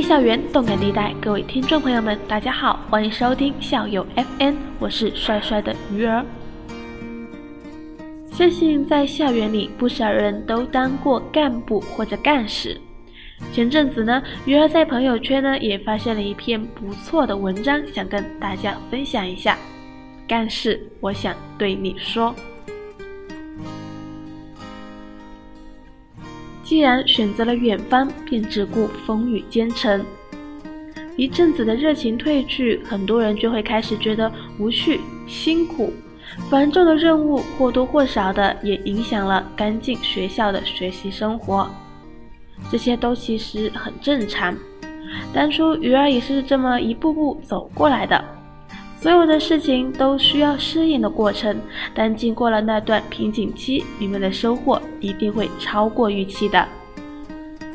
校园动感地带，各位听众朋友们，大家好，欢迎收听校友 FM，我是帅帅的鱼儿。相信在校园里，不少人都当过干部或者干事。前阵子呢，鱼儿在朋友圈呢也发现了一篇不错的文章，想跟大家分享一下。干事，我想对你说。既然选择了远方，便只顾风雨兼程。一阵子的热情褪去，很多人就会开始觉得无趣、辛苦、繁重的任务，或多或少的也影响了刚进学校的学习生活。这些都其实很正常。当初鱼儿也是这么一步步走过来的。所有的事情都需要适应的过程，但经过了那段瓶颈期，你们的收获一定会超过预期的。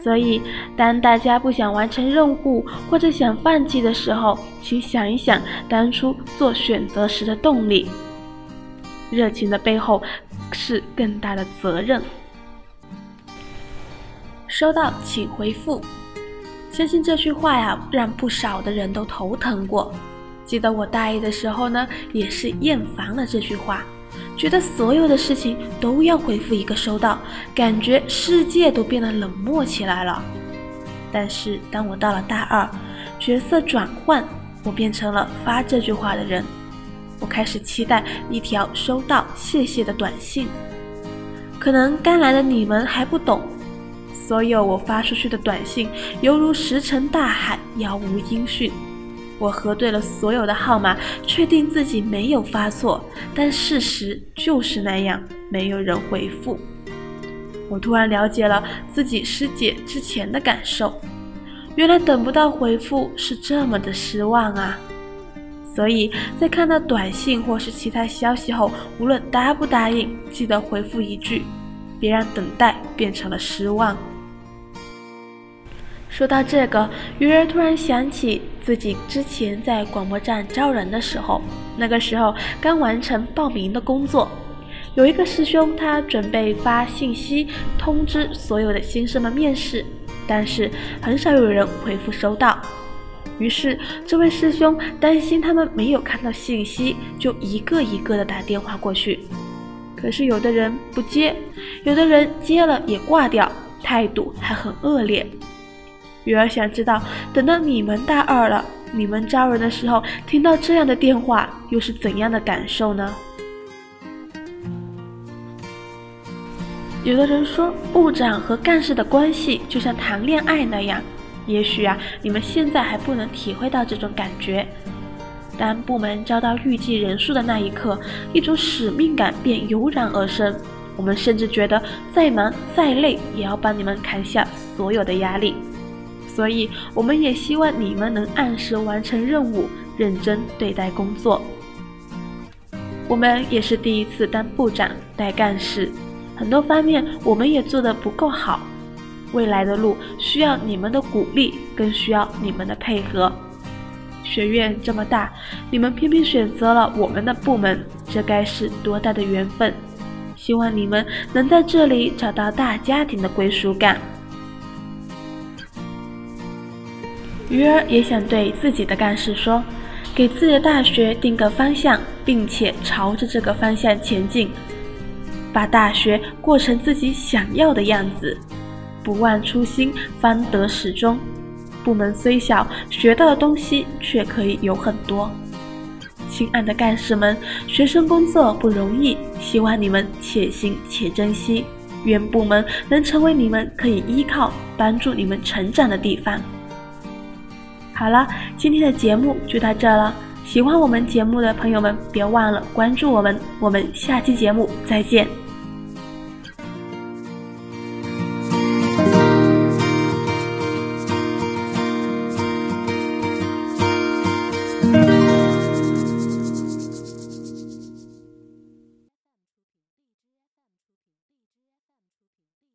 所以，当大家不想完成任务或者想放弃的时候，请想一想当初做选择时的动力。热情的背后是更大的责任。收到，请回复。相信这句话呀，让不少的人都头疼过。记得我大一的时候呢，也是厌烦了这句话，觉得所有的事情都要回复一个收到，感觉世界都变得冷漠起来了。但是当我到了大二，角色转换，我变成了发这句话的人。我开始期待一条收到谢谢的短信。可能刚来的你们还不懂，所有我发出去的短信犹如石沉大海，杳无音讯。我核对了所有的号码，确定自己没有发错，但事实就是那样，没有人回复。我突然了解了自己师姐之前的感受，原来等不到回复是这么的失望啊！所以在看到短信或是其他消息后，无论答不答应，记得回复一句，别让等待变成了失望。说到这个，鱼儿突然想起自己之前在广播站招人的时候，那个时候刚完成报名的工作，有一个师兄他准备发信息通知所有的新生们面试，但是很少有人回复收到。于是这位师兄担心他们没有看到信息，就一个一个的打电话过去。可是有的人不接，有的人接了也挂掉，态度还很恶劣。鱼儿想知道，等到你们大二了，你们招人的时候，听到这样的电话，又是怎样的感受呢？有的人说，部长和干事的关系就像谈恋爱那样。也许啊，你们现在还不能体会到这种感觉。当部门招到预计人数的那一刻，一种使命感便油然而生。我们甚至觉得，再忙再累，也要帮你们扛下所有的压力。所以，我们也希望你们能按时完成任务，认真对待工作。我们也是第一次当部长带干事，很多方面我们也做得不够好。未来的路需要你们的鼓励，更需要你们的配合。学院这么大，你们偏偏选择了我们的部门，这该是多大的缘分！希望你们能在这里找到大家庭的归属感。鱼儿也想对自己的干事说：“给自己的大学定个方向，并且朝着这个方向前进，把大学过成自己想要的样子。不忘初心，方得始终。部门虽小，学到的东西却可以有很多。亲爱的干事们，学生工作不容易，希望你们且行且珍惜。愿部门能成为你们可以依靠、帮助你们成长的地方。”好了，今天的节目就到这了。喜欢我们节目的朋友们，别忘了关注我们。我们下期节目再见。